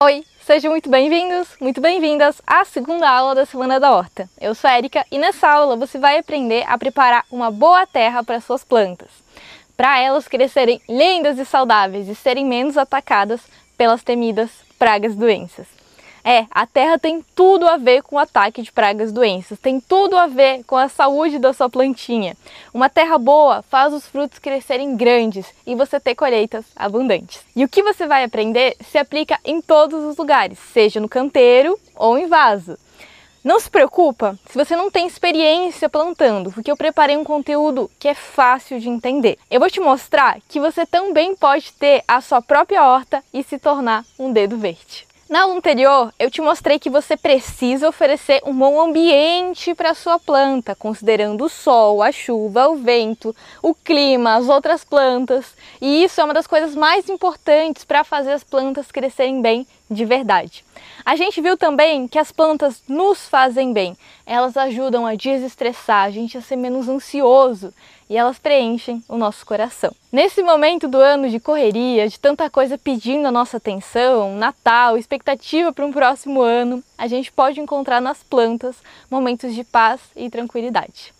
Oi, sejam muito bem-vindos, muito bem-vindas à segunda aula da Semana da Horta. Eu sou a Erika e nessa aula você vai aprender a preparar uma boa terra para suas plantas, para elas crescerem lindas e saudáveis e serem menos atacadas pelas temidas pragas e doenças. É, a terra tem tudo a ver com o ataque de pragas e doenças, tem tudo a ver com a saúde da sua plantinha. Uma terra boa faz os frutos crescerem grandes e você ter colheitas abundantes. E o que você vai aprender se aplica em todos os lugares, seja no canteiro ou em vaso. Não se preocupa se você não tem experiência plantando, porque eu preparei um conteúdo que é fácil de entender. Eu vou te mostrar que você também pode ter a sua própria horta e se tornar um dedo verde. Na aula anterior, eu te mostrei que você precisa oferecer um bom ambiente para sua planta, considerando o sol, a chuva, o vento, o clima, as outras plantas. E isso é uma das coisas mais importantes para fazer as plantas crescerem bem de verdade. A gente viu também que as plantas nos fazem bem. Elas ajudam a desestressar, a gente a ser menos ansioso e elas preenchem o nosso coração. Nesse momento do ano de correria, de tanta coisa pedindo a nossa atenção, Natal, expectativa para um próximo ano, a gente pode encontrar nas plantas momentos de paz e tranquilidade.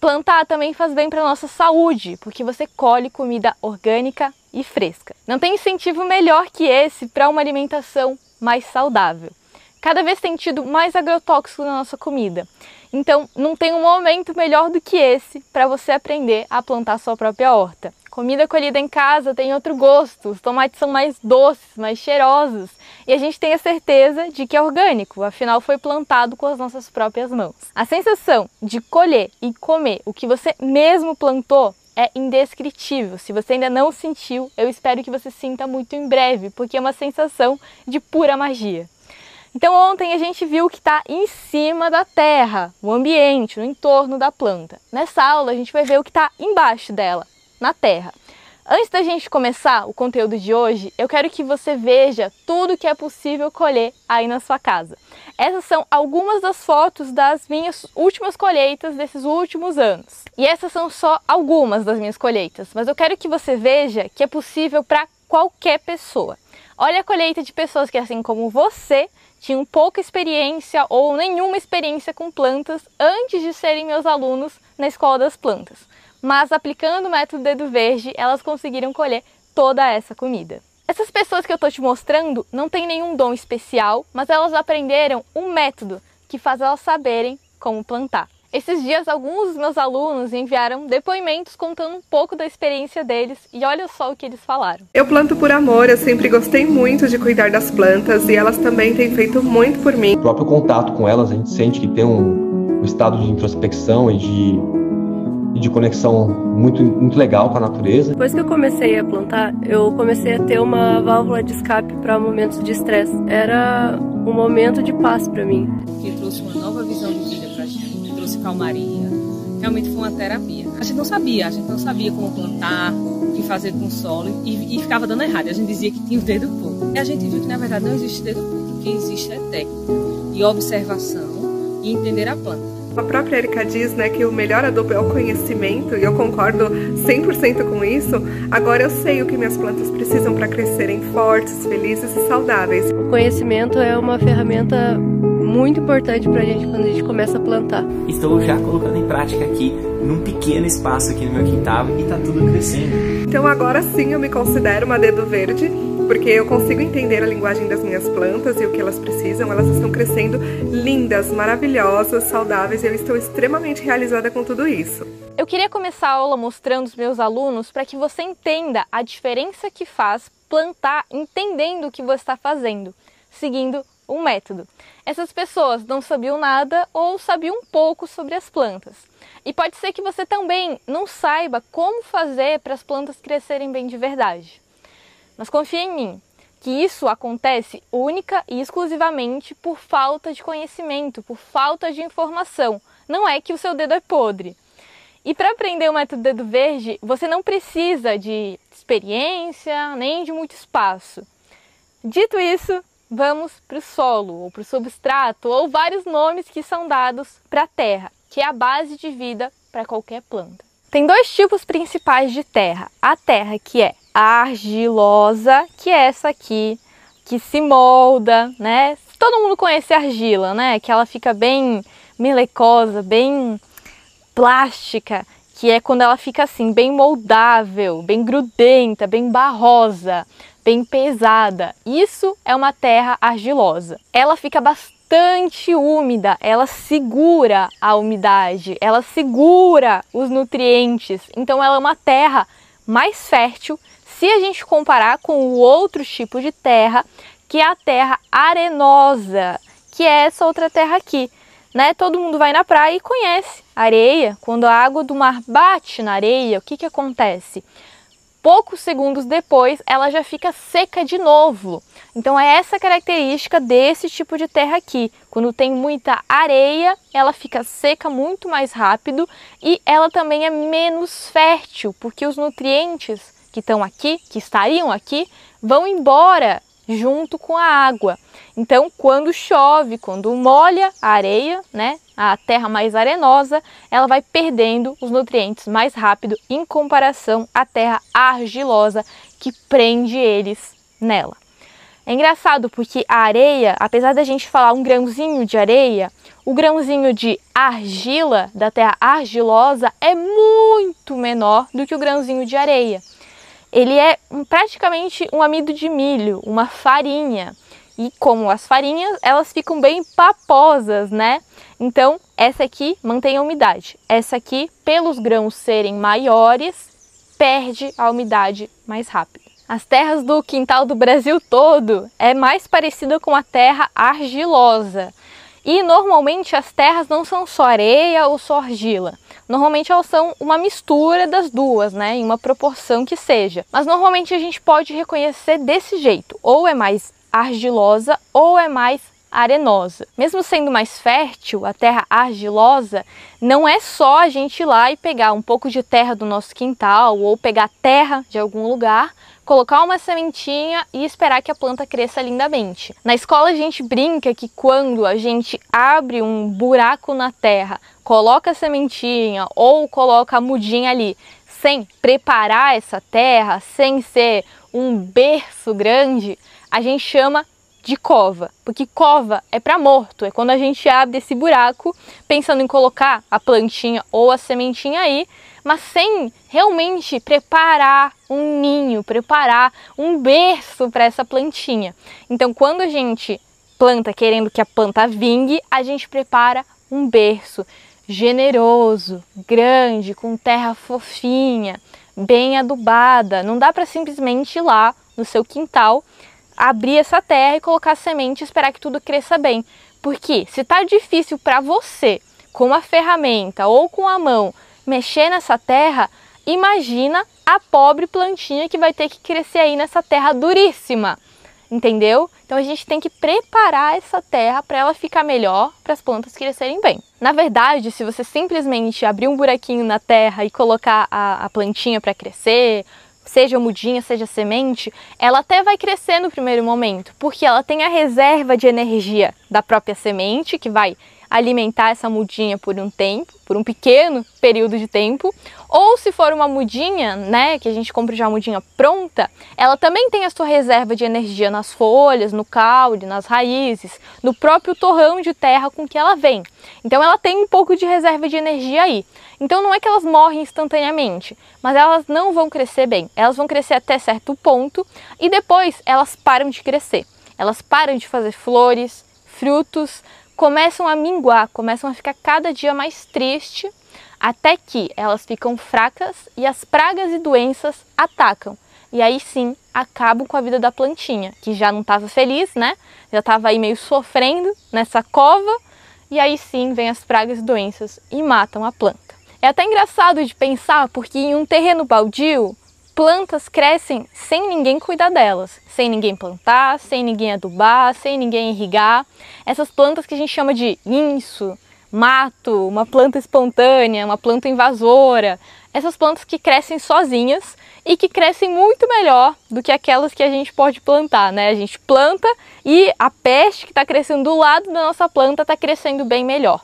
Plantar também faz bem para nossa saúde, porque você colhe comida orgânica e fresca. Não tem incentivo melhor que esse para uma alimentação mais saudável. Cada vez tem tido mais agrotóxico na nossa comida. Então, não tem um momento melhor do que esse para você aprender a plantar sua própria horta. Comida colhida em casa tem outro gosto, os tomates são mais doces, mais cheirosos e a gente tem a certeza de que é orgânico, afinal foi plantado com as nossas próprias mãos. A sensação de colher e comer o que você mesmo plantou é indescritível. Se você ainda não sentiu, eu espero que você sinta muito em breve, porque é uma sensação de pura magia. Então ontem a gente viu o que está em cima da terra, o ambiente, o entorno da planta. Nessa aula a gente vai ver o que está embaixo dela, na terra. Antes da gente começar o conteúdo de hoje, eu quero que você veja tudo que é possível colher aí na sua casa. Essas são algumas das fotos das minhas últimas colheitas desses últimos anos. E essas são só algumas das minhas colheitas, mas eu quero que você veja que é possível para qualquer pessoa. Olha a colheita de pessoas que, assim como você, tinham pouca experiência ou nenhuma experiência com plantas antes de serem meus alunos na Escola das Plantas. Mas aplicando o método Dedo Verde, elas conseguiram colher toda essa comida. Essas pessoas que eu estou te mostrando não têm nenhum dom especial, mas elas aprenderam um método que faz elas saberem como plantar. Esses dias, alguns dos meus alunos enviaram depoimentos contando um pouco da experiência deles e olha só o que eles falaram. Eu planto por amor, eu sempre gostei muito de cuidar das plantas e elas também têm feito muito por mim. O próprio contato com elas, a gente sente que tem um, um estado de introspecção e de, e de conexão muito, muito legal com a natureza. Depois que eu comecei a plantar, eu comecei a ter uma válvula de escape para momentos de estresse. Era um momento de paz para mim. Que trouxe uma nova visão de vida trouxe calmaria. Realmente foi uma terapia. A gente não sabia, a gente não sabia como plantar, o que fazer com o solo e, e ficava dando errado. A gente dizia que tinha o dedo pouco. E a gente viu que na verdade não existe dedo pouco. O que existe é técnica e observação e entender a planta. A própria Erika diz né, que o melhor adubo é o conhecimento, e eu concordo 100% com isso. Agora eu sei o que minhas plantas precisam para crescerem fortes, felizes e saudáveis. O conhecimento é uma ferramenta muito importante para a gente quando a gente começa a plantar. Estou já colocando em prática aqui, num pequeno espaço aqui no meu quintal, e está tudo crescendo. Então agora sim eu me considero uma dedo verde, porque eu consigo entender a linguagem das minhas plantas e o que elas precisam. Elas estão crescendo lindas, maravilhosas, saudáveis e eu estou extremamente realizada com tudo isso. Eu queria começar a aula mostrando os meus alunos para que você entenda a diferença que faz plantar entendendo o que você está fazendo, seguindo um método. Essas pessoas não sabiam nada ou sabiam um pouco sobre as plantas. E pode ser que você também não saiba como fazer para as plantas crescerem bem de verdade. Mas confie em mim, que isso acontece única e exclusivamente por falta de conhecimento, por falta de informação. Não é que o seu dedo é podre. E para aprender o método dedo verde, você não precisa de experiência nem de muito espaço. Dito isso, vamos para o solo, ou para o substrato, ou vários nomes que são dados para a terra, que é a base de vida para qualquer planta. Tem dois tipos principais de terra: a terra que é argilosa, que é essa aqui, que se molda, né? Todo mundo conhece a argila, né? Que ela fica bem melecosa, bem plástica, que é quando ela fica assim, bem moldável, bem grudenta, bem barrosa, bem pesada. Isso é uma terra argilosa. Ela fica bastante úmida, ela segura a umidade, ela segura os nutrientes. Então ela é uma terra mais fértil se a gente comparar com o outro tipo de terra, que é a terra arenosa, que é essa outra terra aqui. Né? Todo mundo vai na praia e conhece areia. Quando a água do mar bate na areia, o que, que acontece? Poucos segundos depois, ela já fica seca de novo. Então é essa característica desse tipo de terra aqui. Quando tem muita areia, ela fica seca muito mais rápido e ela também é menos fértil, porque os nutrientes que estão aqui, que estariam aqui, vão embora junto com a água. Então, quando chove, quando molha a areia, né, a terra mais arenosa, ela vai perdendo os nutrientes mais rápido em comparação à terra argilosa que prende eles nela. É engraçado porque a areia, apesar da gente falar um grãozinho de areia, o grãozinho de argila da terra argilosa é muito menor do que o grãozinho de areia ele é praticamente um amido de milho, uma farinha. E como as farinhas, elas ficam bem paposas, né? Então, essa aqui mantém a umidade. Essa aqui, pelos grãos serem maiores, perde a umidade mais rápido. As terras do quintal do Brasil todo é mais parecida com a terra argilosa. E normalmente as terras não são só areia ou só argila. Normalmente elas são uma mistura das duas, né, em uma proporção que seja. Mas normalmente a gente pode reconhecer desse jeito, ou é mais argilosa ou é mais arenosa. Mesmo sendo mais fértil, a terra argilosa, não é só a gente ir lá e pegar um pouco de terra do nosso quintal ou pegar terra de algum lugar colocar uma sementinha e esperar que a planta cresça lindamente. Na escola a gente brinca que quando a gente abre um buraco na terra, coloca a sementinha ou coloca a mudinha ali, sem preparar essa terra, sem ser um berço grande, a gente chama de cova, porque cova é para morto, é quando a gente abre esse buraco pensando em colocar a plantinha ou a sementinha aí, mas sem realmente preparar um ninho, preparar um berço para essa plantinha. Então, quando a gente planta querendo que a planta vingue, a gente prepara um berço generoso, grande, com terra fofinha, bem adubada. Não dá para simplesmente ir lá no seu quintal, abrir essa terra e colocar semente e esperar que tudo cresça bem. Porque se está difícil para você, com a ferramenta ou com a mão, mexer nessa terra, imagina a pobre plantinha que vai ter que crescer aí nessa terra duríssima. Entendeu? Então a gente tem que preparar essa terra para ela ficar melhor, para as plantas crescerem bem. Na verdade, se você simplesmente abrir um buraquinho na terra e colocar a, a plantinha para crescer, seja mudinha, seja semente, ela até vai crescer no primeiro momento, porque ela tem a reserva de energia da própria semente que vai alimentar essa mudinha por um tempo, por um pequeno período de tempo, ou se for uma mudinha, né, que a gente compra já mudinha pronta, ela também tem a sua reserva de energia nas folhas, no caule, nas raízes, no próprio torrão de terra com que ela vem. Então ela tem um pouco de reserva de energia aí. Então não é que elas morrem instantaneamente, mas elas não vão crescer bem. Elas vão crescer até certo ponto e depois elas param de crescer. Elas param de fazer flores, frutos, começam a minguar, começam a ficar cada dia mais triste, até que elas ficam fracas e as pragas e doenças atacam. E aí sim acabam com a vida da plantinha, que já não estava feliz, né? Já estava aí meio sofrendo nessa cova, e aí sim vem as pragas e doenças e matam a planta. É até engraçado de pensar, porque em um terreno baldio, plantas crescem sem ninguém cuidar delas, sem ninguém plantar, sem ninguém adubar, sem ninguém irrigar. Essas plantas que a gente chama de inso, mato, uma planta espontânea, uma planta invasora, essas plantas que crescem sozinhas e que crescem muito melhor do que aquelas que a gente pode plantar, né? A gente planta e a peste que está crescendo do lado da nossa planta está crescendo bem melhor.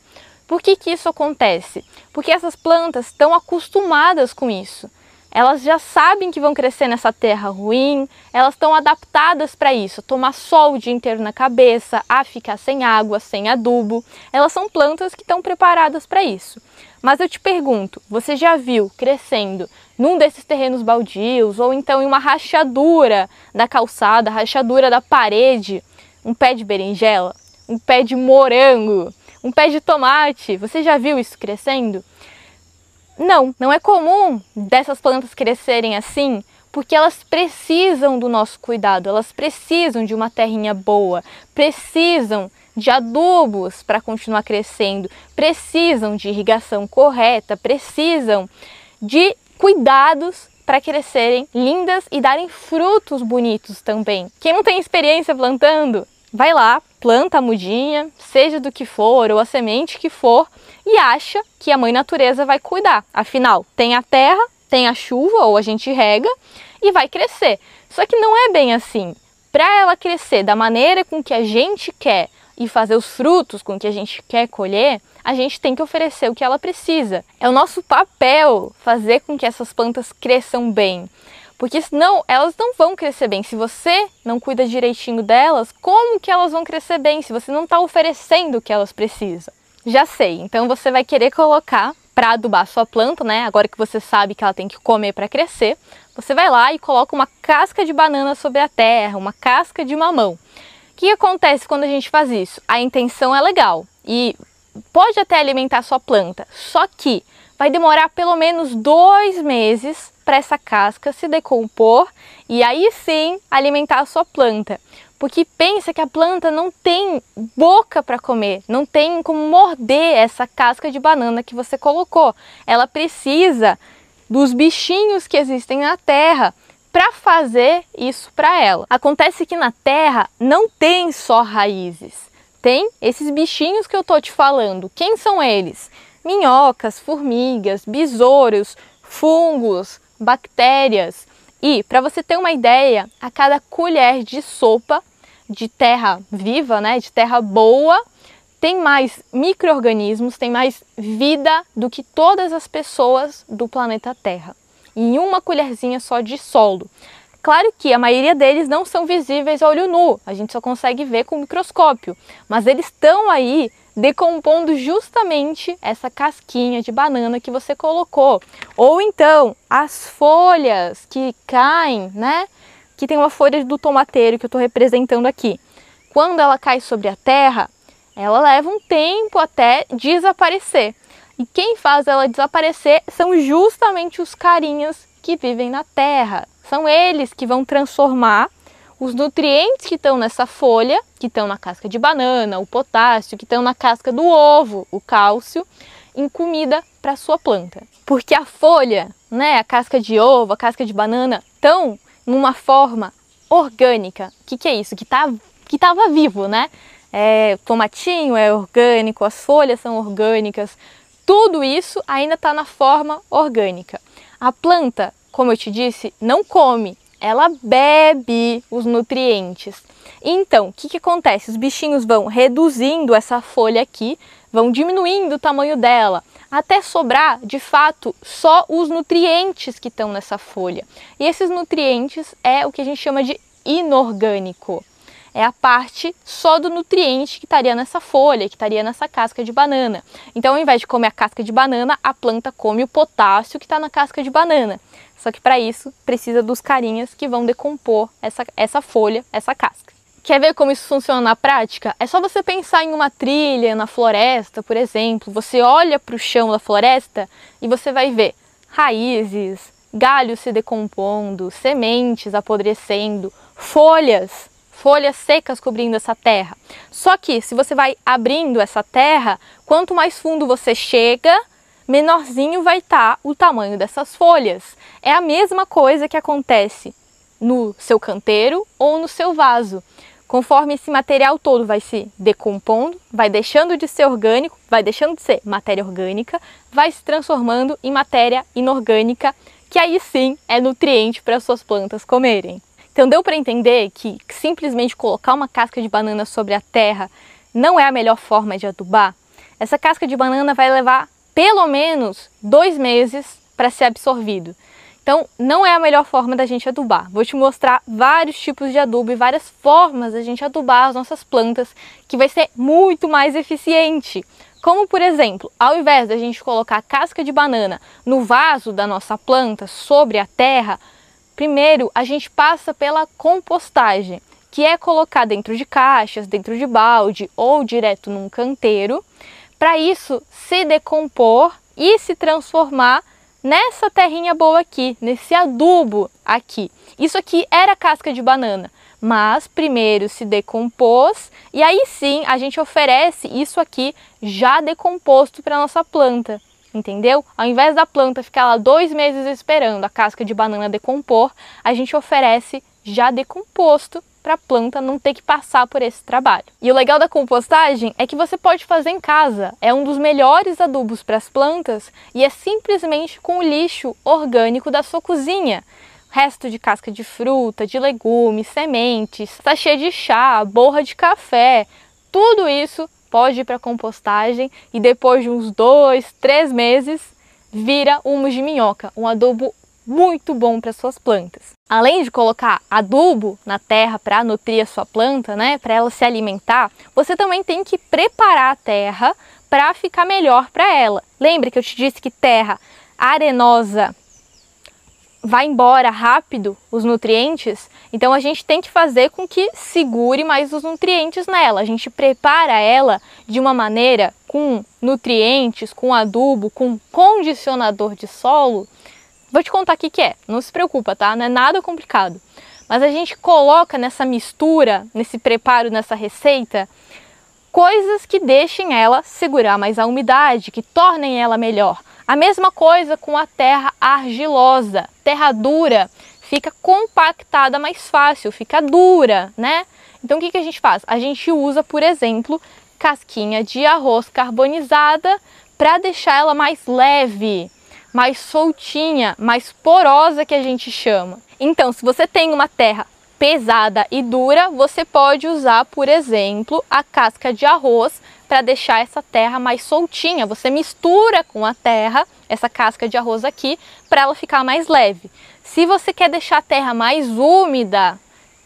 Por que, que isso acontece? Porque essas plantas estão acostumadas com isso elas já sabem que vão crescer nessa terra ruim, elas estão adaptadas para isso, tomar sol o dia inteiro na cabeça, a ficar sem água, sem adubo. Elas são plantas que estão preparadas para isso. Mas eu te pergunto, você já viu crescendo num desses terrenos baldios ou então em uma rachadura da calçada, rachadura da parede, um pé de berinjela, um pé de morango, um pé de tomate? Você já viu isso crescendo? Não, não é comum dessas plantas crescerem assim, porque elas precisam do nosso cuidado, elas precisam de uma terrinha boa, precisam de adubos para continuar crescendo, precisam de irrigação correta, precisam de cuidados para crescerem lindas e darem frutos bonitos também. Quem não tem experiência plantando, vai lá, planta a mudinha, seja do que for ou a semente que for, e acha que a mãe natureza vai cuidar. Afinal, tem a terra, tem a chuva ou a gente rega e vai crescer. Só que não é bem assim. Para ela crescer da maneira com que a gente quer e fazer os frutos com que a gente quer colher, a gente tem que oferecer o que ela precisa. É o nosso papel fazer com que essas plantas cresçam bem. Porque senão elas não vão crescer bem. Se você não cuida direitinho delas, como que elas vão crescer bem se você não está oferecendo o que elas precisam? Já sei, então você vai querer colocar para adubar sua planta, né? Agora que você sabe que ela tem que comer para crescer, você vai lá e coloca uma casca de banana sobre a terra, uma casca de mamão. O que acontece quando a gente faz isso? A intenção é legal e pode até alimentar sua planta, só que vai demorar pelo menos dois meses para essa casca se decompor e aí sim alimentar a sua planta. Porque pensa que a planta não tem boca para comer, não tem como morder essa casca de banana que você colocou. Ela precisa dos bichinhos que existem na terra para fazer isso para ela. Acontece que na terra não tem só raízes. Tem esses bichinhos que eu tô te falando. Quem são eles? Minhocas, formigas, besouros, fungos, bactérias. E, para você ter uma ideia, a cada colher de sopa de terra viva, né, de terra boa, tem mais micro-organismos, tem mais vida do que todas as pessoas do planeta Terra. Em uma colherzinha só de solo. Claro que a maioria deles não são visíveis a olho nu, a gente só consegue ver com o microscópio, mas eles estão aí decompondo justamente essa casquinha de banana que você colocou. Ou então as folhas que caem, né? Que tem uma folha do tomateiro que eu estou representando aqui. Quando ela cai sobre a terra, ela leva um tempo até desaparecer. E quem faz ela desaparecer são justamente os carinhas que vivem na terra. São eles que vão transformar os nutrientes que estão nessa folha, que estão na casca de banana, o potássio, que estão na casca do ovo, o cálcio, em comida para sua planta. Porque a folha, né, a casca de ovo, a casca de banana, estão numa forma orgânica. O que, que é isso? Que tá, que vivo, né? É, tomatinho é orgânico, as folhas são orgânicas, tudo isso ainda está na forma orgânica. A planta, como eu te disse, não come, ela bebe os nutrientes. Então, o que, que acontece? Os bichinhos vão reduzindo essa folha aqui, vão diminuindo o tamanho dela, até sobrar de fato só os nutrientes que estão nessa folha. E esses nutrientes é o que a gente chama de inorgânico. É a parte só do nutriente que estaria nessa folha, que estaria nessa casca de banana. Então, ao invés de comer a casca de banana, a planta come o potássio que está na casca de banana. Só que para isso precisa dos carinhas que vão decompor essa, essa folha, essa casca. Quer ver como isso funciona na prática? É só você pensar em uma trilha na floresta, por exemplo. Você olha para o chão da floresta e você vai ver raízes, galhos se decompondo, sementes apodrecendo, folhas, folhas secas cobrindo essa terra. Só que se você vai abrindo essa terra, quanto mais fundo você chega, menorzinho vai estar tá o tamanho dessas folhas. É a mesma coisa que acontece no seu canteiro ou no seu vaso. Conforme esse material todo vai se decompondo, vai deixando de ser orgânico, vai deixando de ser matéria orgânica, vai se transformando em matéria inorgânica, que aí sim é nutriente para as suas plantas comerem. Então deu para entender que simplesmente colocar uma casca de banana sobre a terra não é a melhor forma de adubar? Essa casca de banana vai levar pelo menos dois meses para ser absorvido. Então, não é a melhor forma da gente adubar. Vou te mostrar vários tipos de adubo e várias formas da gente adubar as nossas plantas, que vai ser muito mais eficiente. Como, por exemplo, ao invés da gente colocar casca de banana no vaso da nossa planta sobre a terra, primeiro a gente passa pela compostagem, que é colocar dentro de caixas, dentro de balde ou direto num canteiro, para isso se decompor e se transformar nessa terrinha boa aqui, nesse adubo aqui. Isso aqui era casca de banana, mas primeiro se decompôs e aí sim a gente oferece isso aqui já decomposto para nossa planta. Entendeu? Ao invés da planta ficar lá dois meses esperando a casca de banana decompor, a gente oferece já decomposto para a planta não ter que passar por esse trabalho. E o legal da compostagem é que você pode fazer em casa. É um dos melhores adubos para as plantas e é simplesmente com o lixo orgânico da sua cozinha. Resto de casca de fruta, de legumes, sementes, sachê de chá, borra de café, tudo isso pode ir para compostagem e depois de uns dois, três meses vira humus de minhoca, um adubo muito bom para suas plantas. Além de colocar adubo na terra para nutrir a sua planta, né, para ela se alimentar, você também tem que preparar a terra para ficar melhor para ela. Lembre que eu te disse que terra arenosa vai embora rápido os nutrientes, então a gente tem que fazer com que segure mais os nutrientes nela. A gente prepara ela de uma maneira com nutrientes, com adubo, com condicionador de solo Vou te contar o que, que é, não se preocupa, tá? Não é nada complicado. Mas a gente coloca nessa mistura, nesse preparo, nessa receita, coisas que deixem ela segurar mais a umidade, que tornem ela melhor. A mesma coisa com a terra argilosa. Terra dura fica compactada mais fácil, fica dura, né? Então o que, que a gente faz? A gente usa, por exemplo, casquinha de arroz carbonizada para deixar ela mais leve, mais soltinha, mais porosa que a gente chama. Então, se você tem uma terra pesada e dura, você pode usar, por exemplo, a casca de arroz para deixar essa terra mais soltinha. Você mistura com a terra essa casca de arroz aqui para ela ficar mais leve. Se você quer deixar a terra mais úmida,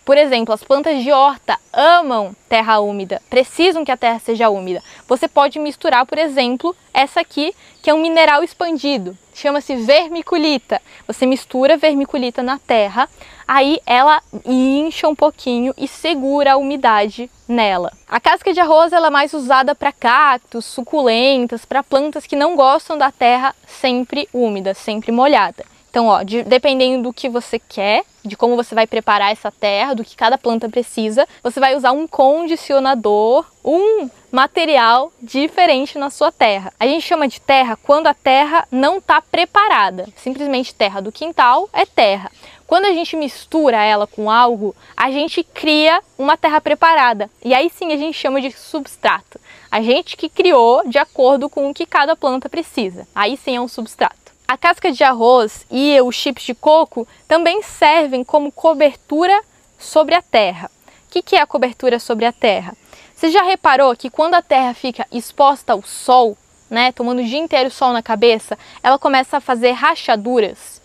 por exemplo, as plantas de horta amam terra úmida, precisam que a terra seja úmida. Você pode misturar, por exemplo, essa aqui, que é um mineral expandido, chama-se vermiculita. Você mistura vermiculita na terra, aí ela incha um pouquinho e segura a umidade nela. A casca de arroz ela é mais usada para cactos, suculentas, para plantas que não gostam da terra sempre úmida, sempre molhada. Então, ó, de, dependendo do que você quer, de como você vai preparar essa terra, do que cada planta precisa, você vai usar um condicionador, um material diferente na sua terra. A gente chama de terra quando a terra não está preparada. Simplesmente terra do quintal é terra. Quando a gente mistura ela com algo, a gente cria uma terra preparada. E aí sim a gente chama de substrato. A gente que criou de acordo com o que cada planta precisa. Aí sim é um substrato. A casca de arroz e os chips de coco também servem como cobertura sobre a terra. O que, é a cobertura sobre a terra? Você já reparou que quando a terra fica exposta ao sol, né, tomando o dia inteiro sol na cabeça, ela começa a fazer rachaduras,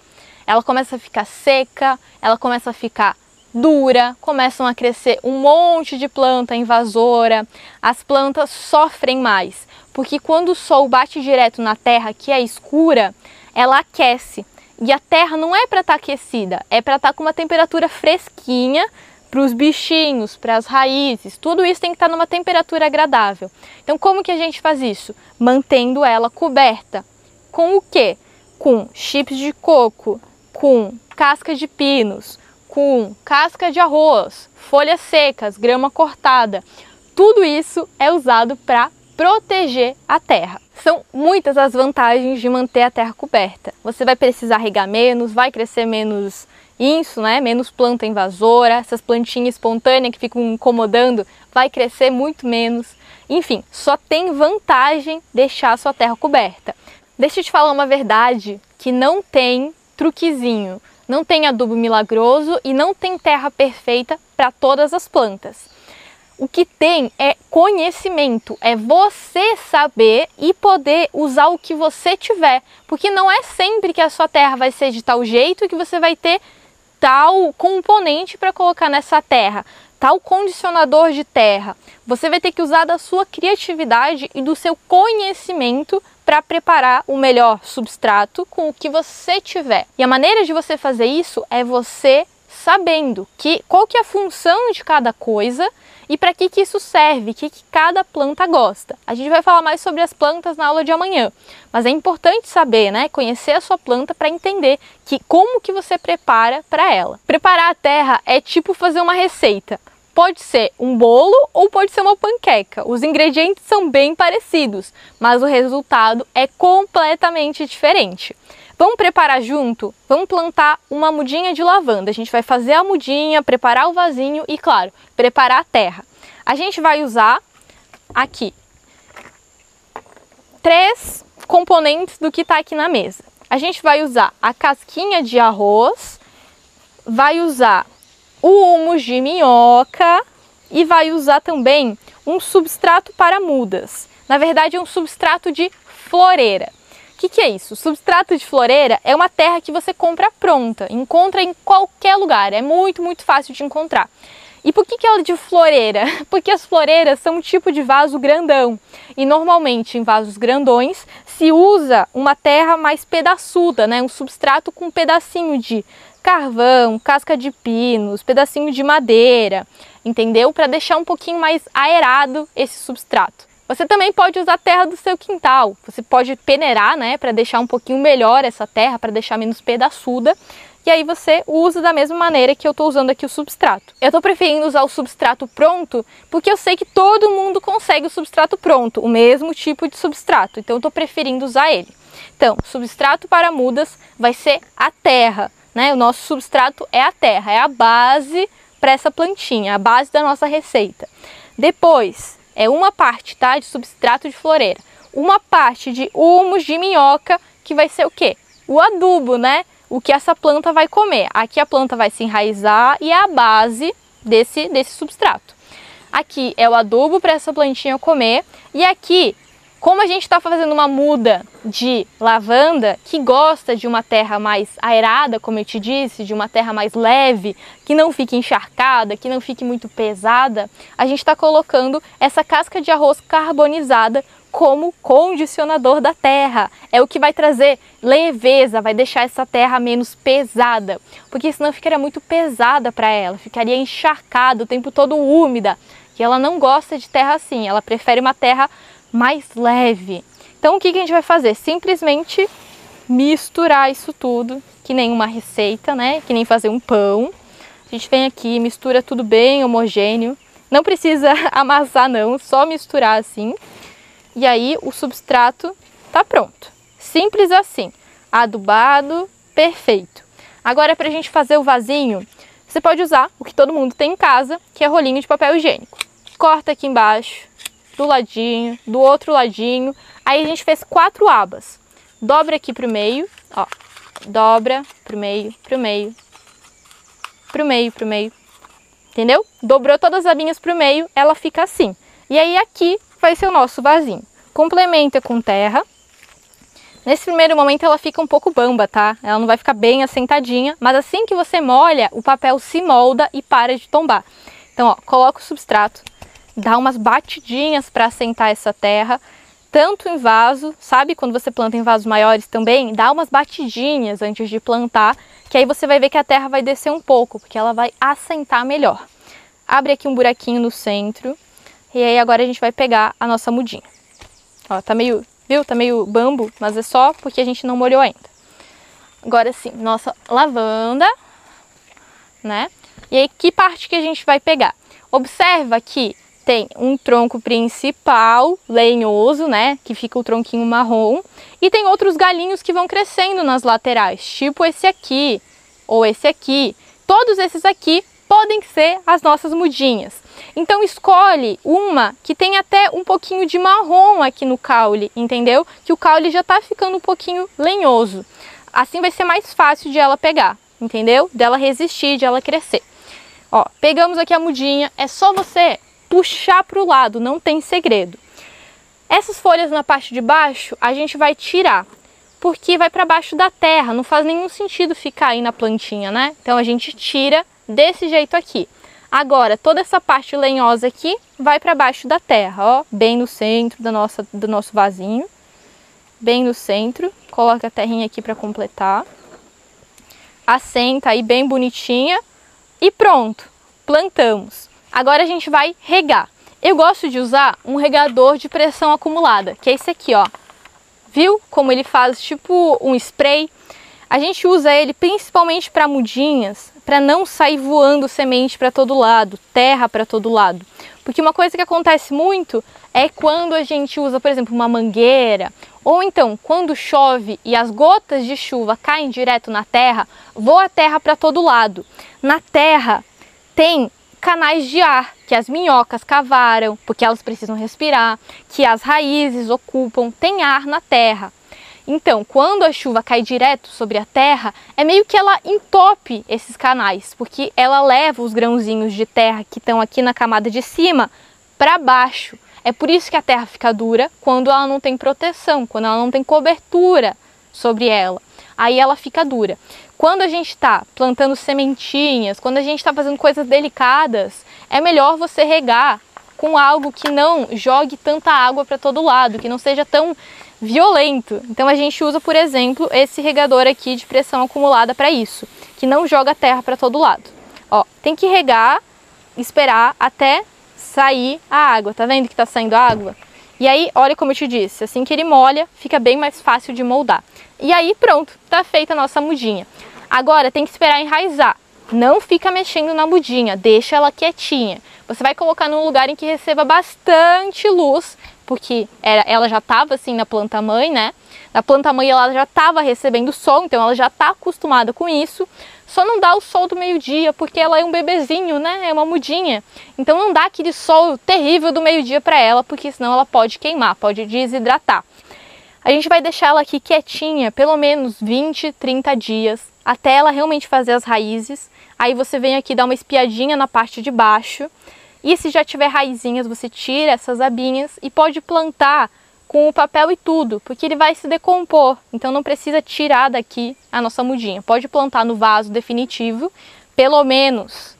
ela começa a ficar seca, ela começa a ficar dura, começam a crescer um monte de planta invasora, as plantas sofrem mais, porque quando o sol bate direto na terra que é escura, ela aquece. E a terra não é para estar tá aquecida, é para estar tá com uma temperatura fresquinha para os bichinhos, para as raízes, tudo isso tem que estar tá numa temperatura agradável. Então, como que a gente faz isso? Mantendo ela coberta. Com o quê? Com chips de coco, com casca de pinos, com casca de arroz, folhas secas, grama cortada. Tudo isso é usado para proteger a terra. São muitas as vantagens de manter a terra coberta. Você vai precisar regar menos, vai crescer menos isso, né? Menos planta invasora, essas plantinhas espontâneas que ficam incomodando, vai crescer muito menos. Enfim, só tem vantagem deixar a sua terra coberta. Deixa eu te falar uma verdade que não tem truquezinho, não tem adubo milagroso e não tem terra perfeita para todas as plantas. o que tem é conhecimento, é você saber e poder usar o que você tiver, porque não é sempre que a sua terra vai ser de tal jeito que você vai ter tal componente para colocar nessa terra, tal condicionador de terra. Você vai ter que usar da sua criatividade e do seu conhecimento para preparar o melhor substrato com o que você tiver. E a maneira de você fazer isso é você sabendo que qual que é a função de cada coisa e para que, que isso serve, o que, que cada planta gosta. A gente vai falar mais sobre as plantas na aula de amanhã, mas é importante saber, né, conhecer a sua planta para entender que como que você prepara para ela. Preparar a terra é tipo fazer uma receita. Pode ser um bolo ou pode ser uma panqueca. Os ingredientes são bem parecidos, mas o resultado é completamente diferente. Vamos preparar junto? Vamos plantar uma mudinha de lavanda. A gente vai fazer a mudinha, preparar o vasinho e, claro, preparar a terra. A gente vai usar aqui três componentes do que está aqui na mesa. A gente vai usar a casquinha de arroz, vai usar o humus de minhoca e vai usar também um substrato para mudas. Na verdade, é um substrato de floreira. O que, que, é isso? Substrato de floreira é uma terra que você compra pronta, encontra em qualquer lugar, é muito, muito fácil de encontrar. E por que, que ela é de floreira? Porque as floreiras são um tipo de vaso grandão e normalmente em vasos grandões se usa uma terra mais pedaçuda, né? um substrato com um pedacinho de carvão, casca de pinos, pedacinho de madeira, entendeu? Para deixar um pouquinho mais aerado esse substrato. Você também pode usar a terra do seu quintal. Você pode peneirar, né, para deixar um pouquinho melhor essa terra, para deixar menos pedaçuda. E aí você usa da mesma maneira que eu estou usando aqui o substrato. Eu estou preferindo usar o substrato pronto porque eu sei que todo mundo consegue o substrato pronto, o mesmo tipo de substrato. Então eu estou preferindo usar ele. Então, substrato para mudas vai ser a terra, né? O nosso substrato é a terra, é a base para essa plantinha, a base da nossa receita. Depois, é uma parte, tá, de substrato de floreira, uma parte de humus de minhoca, que vai ser o quê? O adubo, né? O que essa planta vai comer. Aqui a planta vai se enraizar e é a base desse, desse substrato. Aqui é o adubo para essa plantinha comer e aqui como a gente está fazendo uma muda de lavanda que gosta de uma terra mais aerada, como eu te disse, de uma terra mais leve, que não fique encharcada, que não fique muito pesada, a gente está colocando essa casca de arroz carbonizada como condicionador da terra. É o que vai trazer leveza, vai deixar essa terra menos pesada, porque senão ficaria muito pesada para ela, ficaria encharcada o tempo todo úmida. E ela não gosta de terra assim, ela prefere uma terra mais leve. Então o que, que a gente vai fazer? Simplesmente misturar isso tudo, que nem uma receita, né? Que nem fazer um pão. A gente vem aqui, mistura tudo bem homogêneo. Não precisa amassar não, só misturar assim. E aí o substrato tá pronto. Simples assim. Adubado, perfeito. Agora para a gente fazer o vasinho, você pode usar o que todo mundo tem em casa, que é rolinho de papel higiênico. Corta aqui embaixo, do ladinho, do outro ladinho. Aí a gente fez quatro abas. Dobra aqui pro meio, ó. Dobra pro meio, pro meio, pro meio, pro meio. Entendeu? Dobrou todas as abinhas pro meio, ela fica assim. E aí aqui vai ser o nosso vasinho. Complementa com terra. Nesse primeiro momento ela fica um pouco bamba, tá? Ela não vai ficar bem assentadinha, mas assim que você molha, o papel se molda e para de tombar. Então, ó, coloca o substrato, dá umas batidinhas para assentar essa terra, tanto em vaso, sabe quando você planta em vasos maiores também, dá umas batidinhas antes de plantar, que aí você vai ver que a terra vai descer um pouco, porque ela vai assentar melhor. Abre aqui um buraquinho no centro, e aí agora a gente vai pegar a nossa mudinha. Ó, tá meio, viu? Tá meio bambo, mas é só porque a gente não molhou ainda. Agora sim, nossa lavanda, né? E aí que parte que a gente vai pegar? Observa que tem um tronco principal, lenhoso, né, que fica o tronquinho marrom, e tem outros galinhos que vão crescendo nas laterais, tipo esse aqui, ou esse aqui. Todos esses aqui podem ser as nossas mudinhas. Então escolhe uma que tem até um pouquinho de marrom aqui no caule, entendeu? Que o caule já tá ficando um pouquinho lenhoso. Assim vai ser mais fácil de ela pegar, entendeu? Dela resistir, de ela crescer. Ó, pegamos aqui a mudinha, é só você puxar para o lado, não tem segredo. Essas folhas na parte de baixo a gente vai tirar, porque vai para baixo da terra, não faz nenhum sentido ficar aí na plantinha, né? Então a gente tira desse jeito aqui. Agora, toda essa parte lenhosa aqui vai para baixo da terra, ó, bem no centro da nossa, do nosso vasinho. Bem no centro. Coloca a terrinha aqui para completar. Assenta aí bem bonitinha. E pronto, plantamos. Agora a gente vai regar. Eu gosto de usar um regador de pressão acumulada, que é esse aqui, ó. Viu como ele faz tipo um spray? A gente usa ele principalmente para mudinhas, para não sair voando semente para todo lado, terra para todo lado. Porque uma coisa que acontece muito é quando a gente usa, por exemplo, uma mangueira, ou então quando chove e as gotas de chuva caem direto na terra, voa a terra para todo lado. Na terra tem canais de ar que as minhocas cavaram, porque elas precisam respirar, que as raízes ocupam, tem ar na terra. Então, quando a chuva cai direto sobre a terra, é meio que ela entope esses canais, porque ela leva os grãozinhos de terra que estão aqui na camada de cima para baixo. É por isso que a terra fica dura quando ela não tem proteção, quando ela não tem cobertura sobre ela. Aí ela fica dura. Quando a gente está plantando sementinhas, quando a gente está fazendo coisas delicadas, é melhor você regar com algo que não jogue tanta água para todo lado, que não seja tão violento. Então a gente usa, por exemplo, esse regador aqui de pressão acumulada para isso, que não joga terra para todo lado. Ó, tem que regar, esperar até sair a água. Tá vendo que tá saindo água? E aí, olha como eu te disse, assim que ele molha, fica bem mais fácil de moldar. E aí, pronto, tá feita a nossa mudinha. Agora tem que esperar enraizar. Não fica mexendo na mudinha, deixa ela quietinha. Você vai colocar num lugar em que receba bastante luz porque ela já estava assim na planta mãe, né? Na planta mãe ela já estava recebendo sol, então ela já está acostumada com isso. Só não dá o sol do meio-dia, porque ela é um bebezinho, né? É uma mudinha. Então não dá aquele sol terrível do meio-dia para ela, porque senão ela pode queimar, pode desidratar. A gente vai deixar ela aqui quietinha, pelo menos 20, 30 dias, até ela realmente fazer as raízes. Aí você vem aqui dar uma espiadinha na parte de baixo e se já tiver raizinhas, você tira essas abinhas e pode plantar com o papel e tudo, porque ele vai se decompor. Então não precisa tirar daqui a nossa mudinha. Pode plantar no vaso definitivo, pelo menos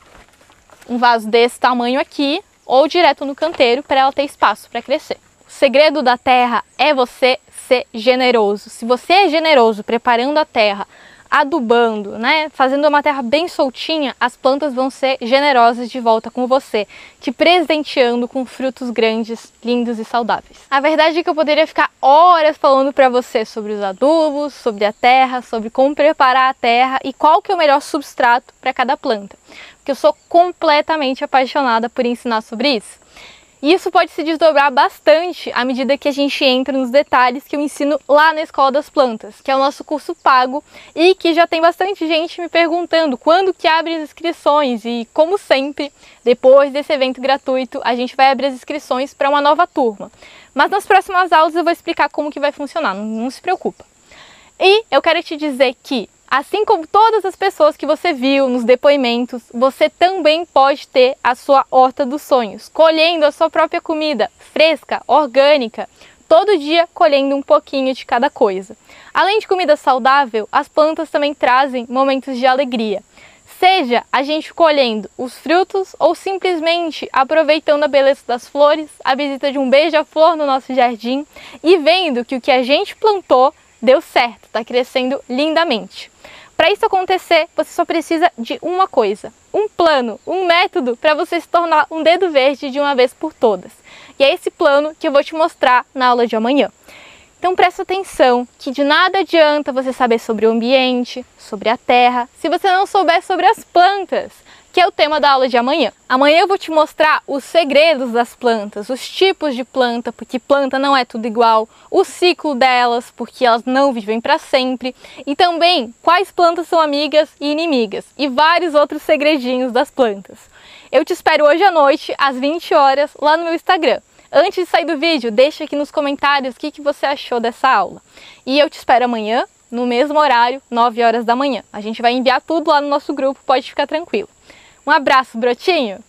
um vaso desse tamanho aqui, ou direto no canteiro para ela ter espaço para crescer. Segredo da terra é você ser generoso. Se você é generoso preparando a terra, adubando, né, fazendo uma terra bem soltinha, as plantas vão ser generosas de volta com você, te presenteando com frutos grandes, lindos e saudáveis. A verdade é que eu poderia ficar horas falando para você sobre os adubos, sobre a terra, sobre como preparar a terra e qual que é o melhor substrato para cada planta, porque eu sou completamente apaixonada por ensinar sobre isso. Isso pode se desdobrar bastante à medida que a gente entra nos detalhes que eu ensino lá na Escola das Plantas, que é o nosso curso pago e que já tem bastante gente me perguntando quando que abre as inscrições e como sempre, depois desse evento gratuito, a gente vai abrir as inscrições para uma nova turma. Mas nas próximas aulas eu vou explicar como que vai funcionar, não se preocupa. E eu quero te dizer que Assim como todas as pessoas que você viu nos depoimentos, você também pode ter a sua horta dos sonhos, colhendo a sua própria comida fresca, orgânica, todo dia colhendo um pouquinho de cada coisa. Além de comida saudável, as plantas também trazem momentos de alegria. Seja a gente colhendo os frutos ou simplesmente aproveitando a beleza das flores, a visita de um beija-flor no nosso jardim e vendo que o que a gente plantou deu certo, está crescendo lindamente. Para isso acontecer, você só precisa de uma coisa: um plano, um método para você se tornar um dedo verde de uma vez por todas. E é esse plano que eu vou te mostrar na aula de amanhã. Então presta atenção que de nada adianta você saber sobre o ambiente, sobre a terra, se você não souber sobre as plantas que é o tema da aula de amanhã. Amanhã eu vou te mostrar os segredos das plantas, os tipos de planta, porque planta não é tudo igual, o ciclo delas, porque elas não vivem para sempre, e também quais plantas são amigas e inimigas, e vários outros segredinhos das plantas. Eu te espero hoje à noite, às 20 horas, lá no meu Instagram. Antes de sair do vídeo, deixa aqui nos comentários o que, que você achou dessa aula. E eu te espero amanhã, no mesmo horário, 9 horas da manhã. A gente vai enviar tudo lá no nosso grupo, pode ficar tranquilo. Um abraço, brotinho!